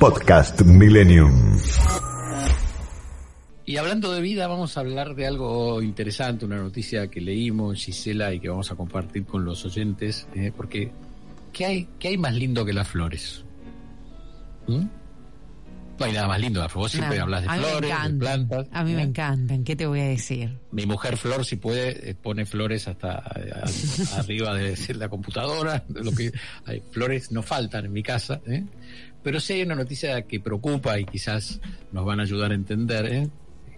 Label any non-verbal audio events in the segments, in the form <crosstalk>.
Podcast Millennium. Y hablando de vida, vamos a hablar de algo interesante, una noticia que leímos, Gisela, y que vamos a compartir con los oyentes, eh, porque ¿qué hay, ¿qué hay más lindo que las flores? ¿Mm? No hay nada más lindo, vos siempre No, hablas de me flores, de plantas. A mí me ¿eh? encantan, ¿qué te voy a decir? Mi mujer Flor, si puede, eh, pone flores hasta eh, a- <laughs> arriba de la computadora. de Lo que, hay, flores no faltan en mi casa. ¿eh? Pero sí hay una noticia que preocupa y quizás nos van a ayudar a entender, ¿eh?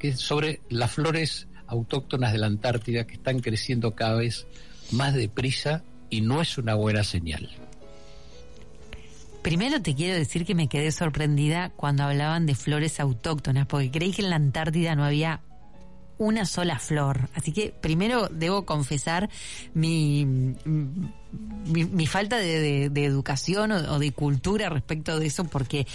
que es sobre las flores autóctonas de la Antártida que están creciendo cada vez más deprisa y no es una buena señal. Primero te quiero decir que me quedé sorprendida cuando hablaban de flores autóctonas, porque creí que en la Antártida no había una sola flor. Así que primero debo confesar mi, mi, falta de, educación o, o de cultura respecto de eso, porque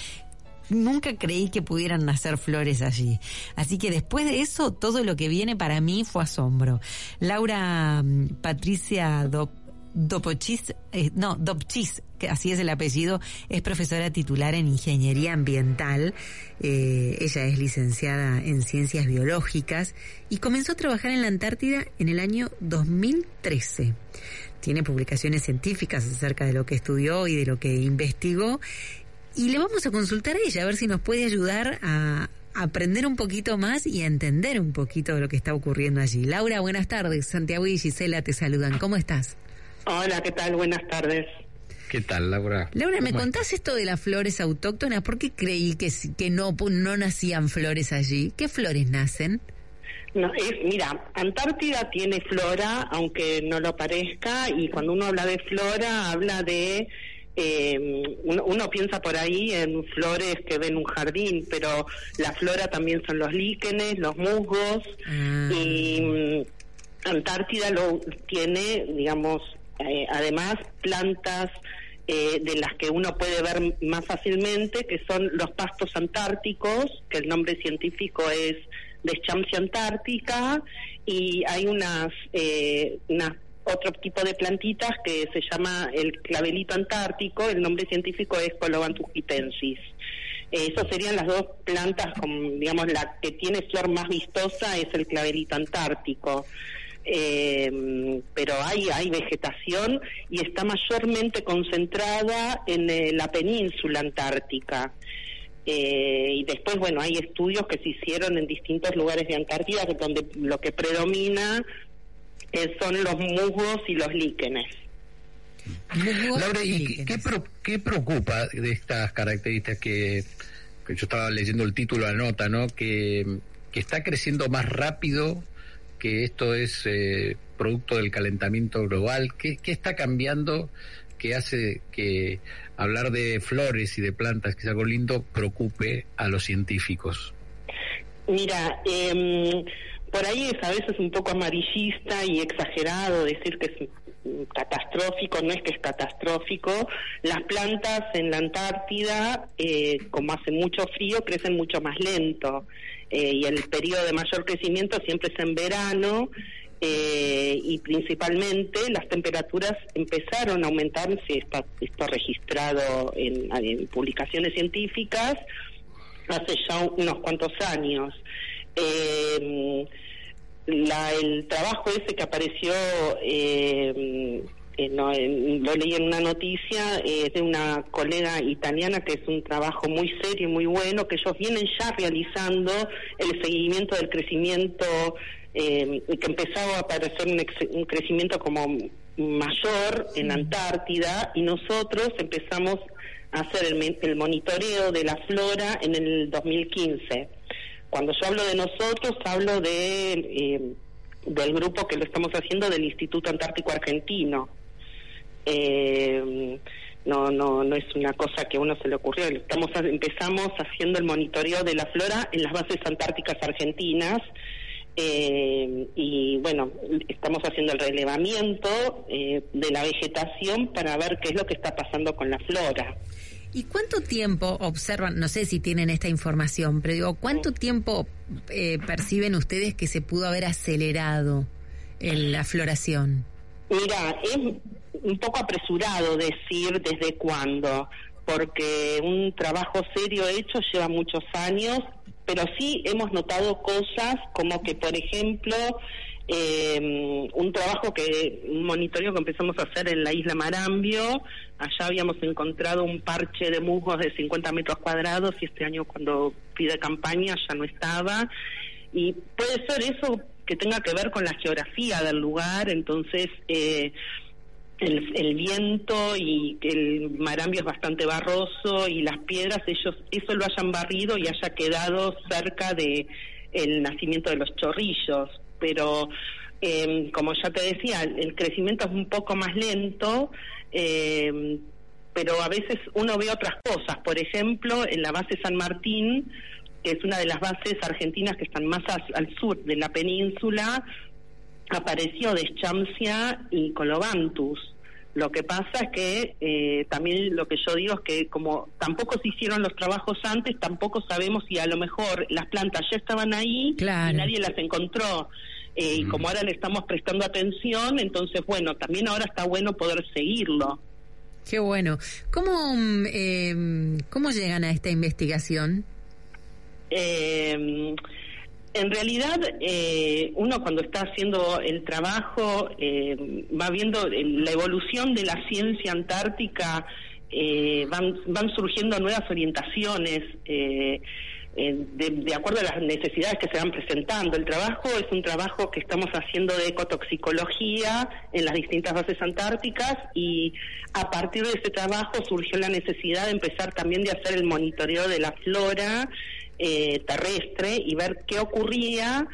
nunca creí que pudieran nacer flores allí. Así que después de eso, todo lo que viene para mí fue asombro. Laura mm, Patricia Dop Dopochis, eh, no, Dopchis, que así es el apellido, es profesora titular en Ingeniería Ambiental. Eh, ella es licenciada en Ciencias Biológicas y comenzó a trabajar en la Antártida en el año 2013. Tiene publicaciones científicas acerca de lo que estudió y de lo que investigó. Y le vamos a consultar a ella a ver si nos puede ayudar a aprender un poquito más y a entender un poquito de lo que está ocurriendo allí. Laura, buenas tardes. Santiago y Gisela te saludan. ¿Cómo estás? Hola, ¿qué tal? Buenas tardes. ¿Qué tal, Laura? Laura, ¿me ¿Cómo contás esto de las flores autóctonas? ¿Por qué creí que, si- que no, no nacían flores allí? ¿Qué flores nacen? No, es, mira, Antártida tiene flora, aunque no lo parezca, y cuando uno habla de flora, habla de... eh, uno, uno piensa por ahí en flores que ven un jardín, pero la flora también son los líquenes, los musgos, Ah. y mm, Antártida lo tiene, digamos, eh, además plantas eh, de las que uno puede ver más fácilmente, que son los pastos antárticos, que el nombre científico es Deschamps antártica, y hay unas, eh, unas otro tipo de plantitas que se llama el clavelito antártico, el nombre científico es Colobanthus hitensis. Eh, Esas serían las dos plantas, con, digamos, la que tiene flor más vistosa es el clavelito antártico. Eh, pero hay, hay vegetación y está mayormente concentrada en eh, la península antártica. Eh, y después, bueno, hay estudios que se hicieron en distintos lugares de Antártida donde lo que predomina eh, son los musgos y los líquenes. Laura, y ¿y qué, qué pro- qué preocupa de estas características que, que yo estaba leyendo el título de la nota, ¿no? Que, que está creciendo más rápido, que esto es eh, producto del calentamiento global. ¿Qué, qué está cambiando que hace que hablar de flores y de plantas, que es algo lindo, preocupe a los científicos? Mira, em, por ahí es a veces un poco amarillista y exagerado decir que es catastrófico, no es que es catastrófico. Las plantas en la Antártida, eh, como hace mucho frío, crecen mucho más lento eh, y el periodo de mayor crecimiento siempre es en verano. eh, y principalmente las temperaturas empezaron a aumentar, si está esto registrado en, publicaciones científicas, hace ya unos cuantos años. Eh, el trabajo ese que apareció, eh, no, en- lo leí en una noticia, eh, de una colega italiana que es un trabajo muy serio y muy bueno, que ellos vienen ya realizando el seguimiento del crecimiento, eh, que empezaba a aparecer un, ex- un crecimiento como mayor en Antártida, y nosotros empezamos a hacer el, el monitoreo de la flora en el 2015. Cuando yo hablo de nosotros, hablo de, eh, del grupo que lo estamos haciendo del Instituto Antártico Argentino. Eh, no no no es una cosa que a uno se le ocurrió. Estamos empezamos haciendo el monitoreo de la flora en las bases antárticas argentinas eh, y bueno estamos haciendo el relevamiento eh, de la vegetación para ver qué es lo que está pasando con la flora. ¿Y cuánto tiempo observan, no sé si tienen esta información, pero digo, ¿cuánto tiempo eh, perciben ustedes que se pudo haber acelerado en la floración? Mira, es un poco apresurado decir desde cuándo, porque un trabajo serio hecho lleva muchos años, pero sí hemos notado cosas como que, por ejemplo, eh, un trabajo que, un monitoreo que empezamos a hacer en la isla Marambio, allá habíamos encontrado un parche de musgos de 50 metros cuadrados y este año cuando pide campaña ya no estaba. Y puede ser eso que tenga que ver con la geografía del lugar, entonces eh, el, viento y el marambio es bastante barroso y las piedras, ellos eso lo hayan barrido y haya quedado cerca de el nacimiento de los chorrillos, pero eh, como ya te decía, el crecimiento es un poco más lento, eh, pero a veces uno ve otras cosas, por ejemplo, en la base San Martín, que es una de las bases argentinas que están más al sur de la península, apareció Deschamsia y Colobantus. Lo que pasa es que eh, también lo que yo digo es que como tampoco se hicieron los trabajos antes, tampoco sabemos si a lo mejor las plantas ya estaban ahí y nadie las encontró. Eh, y como ahora le estamos prestando atención, entonces bueno, también ahora está bueno poder seguirlo. Qué bueno. ¿Cómo, eh, ¿cómo llegan a esta investigación? Eh, en realidad, eh, uno cuando está haciendo el trabajo eh, va viendo la evolución de la ciencia antártica, eh, van, surgiendo nuevas orientaciones. De, de, acuerdo a las necesidades que se van presentando. El trabajo es un trabajo que estamos haciendo de ecotoxicología en las distintas bases antárticas y a partir de ese trabajo surgió la necesidad de empezar también de hacer el monitoreo de la flora eh, terrestre y ver qué ocurría,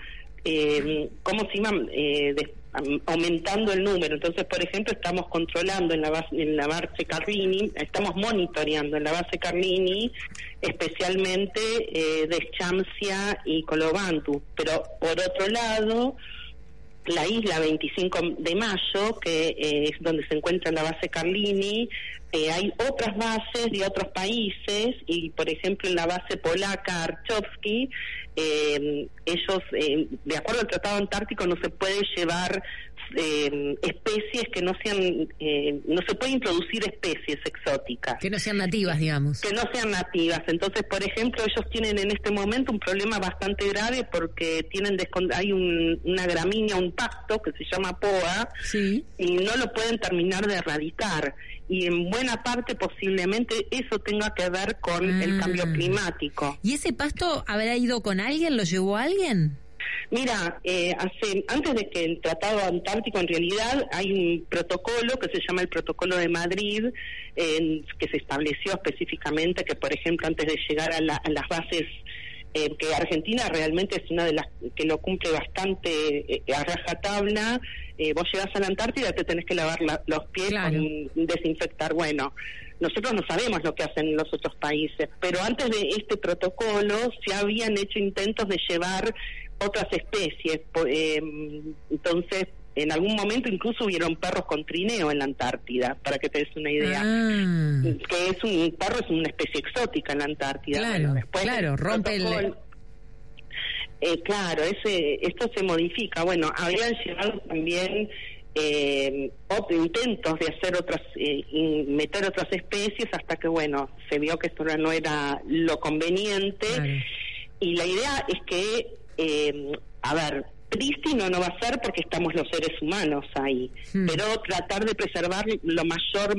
eh, cómo se iban eh, aumentando el número. Entonces, por ejemplo, estamos controlando en la base, en la base Carlini, estamos monitoreando en la base Carlini, especialmente eh, de Chamsia y Colobantu. Pero por otro lado, la isla 25 de mayo, que es donde se encuentra la base Carlini, eh, hay otras bases de otros países y, por ejemplo, en la base polaca Archovsky, eh, ellos, eh, de acuerdo al Tratado Antártico, no se puede llevar eh, especies que no sean, eh, no se puede introducir especies exóticas. Que no sean nativas, digamos. Que no sean nativas. Entonces, por ejemplo, ellos tienen en este momento un problema bastante grave porque tienen hay una gramínea, un pacto que se llama POA, y no lo pueden terminar de erradicar y en buena parte posiblemente eso tenga que ver con el cambio ah. climático. ¿Y ese pasto habrá ido con alguien? ¿Lo llevó alguien? Mira, eh, hace, antes de que el Tratado Antártico, en realidad hay un protocolo que se llama el Protocolo de Madrid, que se estableció específicamente que, por ejemplo, antes de llegar a, las bases eh, que Argentina realmente es una de las que lo cumple bastante eh, a rajatabla. Eh, vos llegas a la Antártida, te tenés que lavar los pies con desinfectar. Bueno, nosotros no sabemos lo que hacen los otros países, pero antes de este protocolo se habían hecho intentos de llevar otras especies. Eh, entonces, en algún momento incluso hubieron perros con trineo en la Antártida, para que te des una idea. Ah. Que es un perro es una especie exótica en la Antártida. Claro, claro, rompe el... Eh, claro, ese, esto se modifica. Bueno, habían llegado también eh, intentos de hacer otras, eh, meter otras especies hasta que, bueno, se vio que esto no era lo conveniente. Y la idea es que eh, a ver, prístino no va a ser porque estamos los seres humanos ahí, hmm. pero tratar de preservar lo mayor,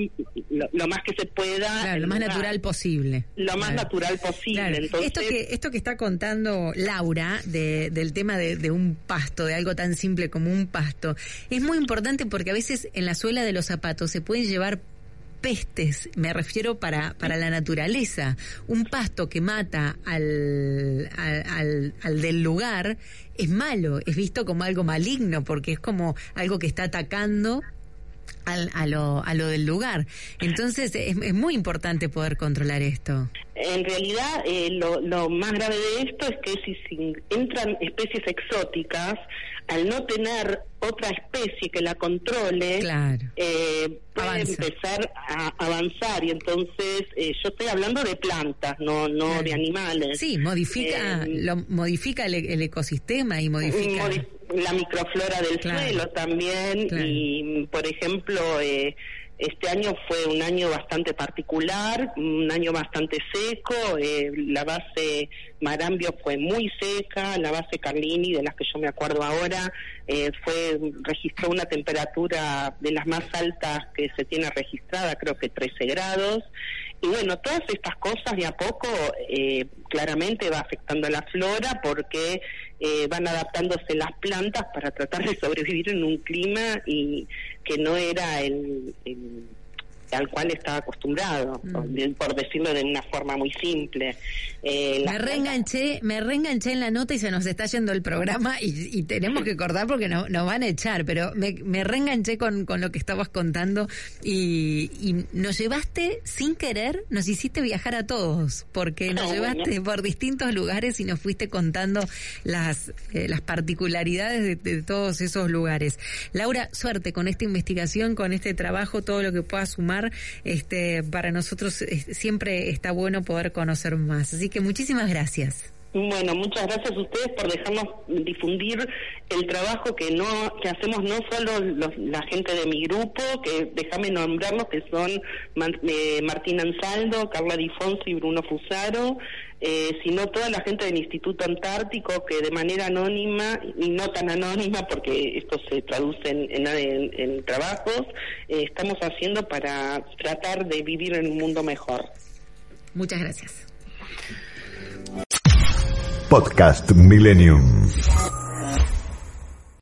lo, más que se pueda. lo más natural posible. Lo más natural posible. esto, que, esto que está contando Laura de, del tema de, de, un pasto, de algo tan simple como un pasto, es muy importante porque a veces en la suela de los zapatos se pueden llevar pestes, me refiero para, para la naturaleza. Un pasto que mata al, al, al, del lugar es malo, es visto como algo maligno, porque es como algo que está atacando al, a, lo, a lo del lugar. Entonces es, es muy importante poder controlar esto. En realidad, eh, lo, lo, más grave de esto es que si, si, entran especies exóticas, al no tener otra especie que la controle, claro. eh, puede empezar a avanzar. Y entonces, eh, yo estoy hablando de plantas, no no claro. de animales. Sí, modifica, Eh, lo, modifica el, el, ecosistema y modifica... Modi la microflora del claro. suelo también. Y, por ejemplo... Este año fue un año bastante particular, un año bastante seco, eh, la base Marambio fue muy seca, la base Carlini, de las que yo me acuerdo ahora, eh, fue registró una temperatura de las más altas que se tiene registrada, creo que 13 grados. Y bueno, todas estas cosas de a poco eh, claramente va afectando a la flora porque eh, van adaptándose las plantas para tratar de sobrevivir en un clima y que no era el, el al cual estaba acostumbrado, mm. por decirlo de una forma muy simple. Eh, me reenganché, me reenganché en la nota y se nos está yendo el programa y, y tenemos que cortar porque nos no van a echar, pero me, me reenganché con, con, lo que estabas contando y, y, nos llevaste sin querer, nos hiciste viajar a todos, porque nos oh, llevaste bueno. por distintos lugares y nos fuiste contando las, eh, las particularidades de, de todos esos lugares. Laura, suerte con esta investigación, con este trabajo, todo lo que puedas sumar este, para nosotros siempre está bueno poder conocer más. Así que muchísimas gracias. Bueno, muchas gracias a ustedes por dejarnos difundir el trabajo que no que hacemos no solo los, la gente de mi grupo, que déjame nombrarlos, que son eh, Martín Ansaldo, Carla Difonso y Bruno Fusaro, eh, sino toda la gente del Instituto Antártico que de manera anónima y no tan anónima porque esto se traduce en, en, trabajos, eh, estamos haciendo para tratar de vivir en un mundo mejor. Muchas gracias. Podcast Millennium.